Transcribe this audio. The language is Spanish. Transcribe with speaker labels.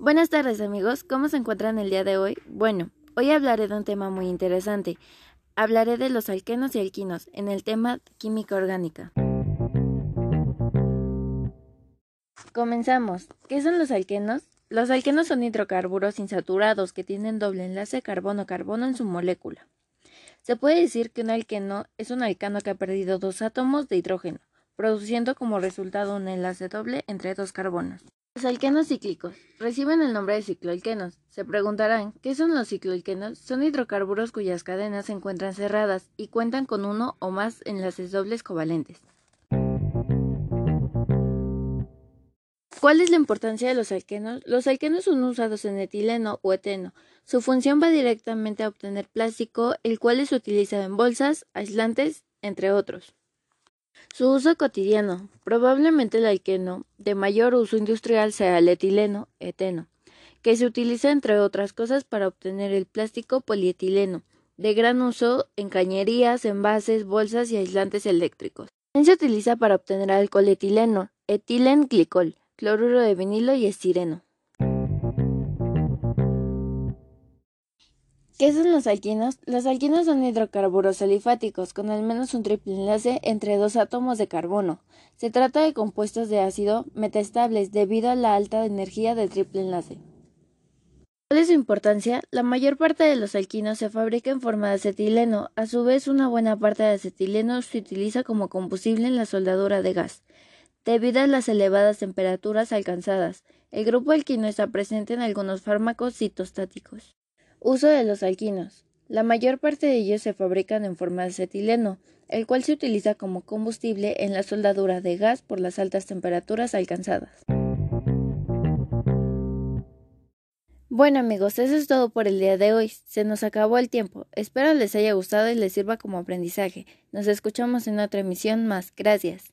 Speaker 1: Buenas tardes amigos, ¿cómo se encuentran el día de hoy? Bueno, hoy hablaré de un tema muy interesante. Hablaré de los alquenos y alquinos en el tema química orgánica. Comenzamos. ¿Qué son los alquenos? Los alquenos son hidrocarburos insaturados que tienen doble enlace carbono-carbono en su molécula. Se puede decir que un alqueno es un alcano que ha perdido dos átomos de hidrógeno, produciendo como resultado un enlace doble entre dos carbonos. Los alquenos cíclicos reciben el nombre de cicloalquenos. Se preguntarán, ¿qué son los cicloalquenos? Son hidrocarburos cuyas cadenas se encuentran cerradas y cuentan con uno o más enlaces dobles covalentes. ¿Cuál es la importancia de los alquenos? Los alquenos son usados en etileno o eteno. Su función va directamente a obtener plástico, el cual es utilizado en bolsas, aislantes, entre otros. Su uso cotidiano. Probablemente el alqueno de mayor uso industrial sea el etileno, eteno, que se utiliza entre otras cosas para obtener el plástico polietileno, de gran uso en cañerías, envases, bolsas y aislantes eléctricos. También se utiliza para obtener alcohol etileno, etilenglicol, cloruro de vinilo y estireno. ¿Qué son los alquinos? Los alquinos son hidrocarburos alifáticos con al menos un triple enlace entre dos átomos de carbono. Se trata de compuestos de ácido metaestables debido a la alta energía del triple enlace. ¿Cuál es su importancia? La mayor parte de los alquinos se fabrica en forma de acetileno. A su vez, una buena parte de acetileno se utiliza como combustible en la soldadura de gas. Debido a las elevadas temperaturas alcanzadas, el grupo alquino está presente en algunos fármacos citostáticos. Uso de los alquinos. La mayor parte de ellos se fabrican en forma de acetileno, el cual se utiliza como combustible en la soldadura de gas por las altas temperaturas alcanzadas. Bueno amigos, eso es todo por el día de hoy. Se nos acabó el tiempo. Espero les haya gustado y les sirva como aprendizaje. Nos escuchamos en otra emisión más. Gracias.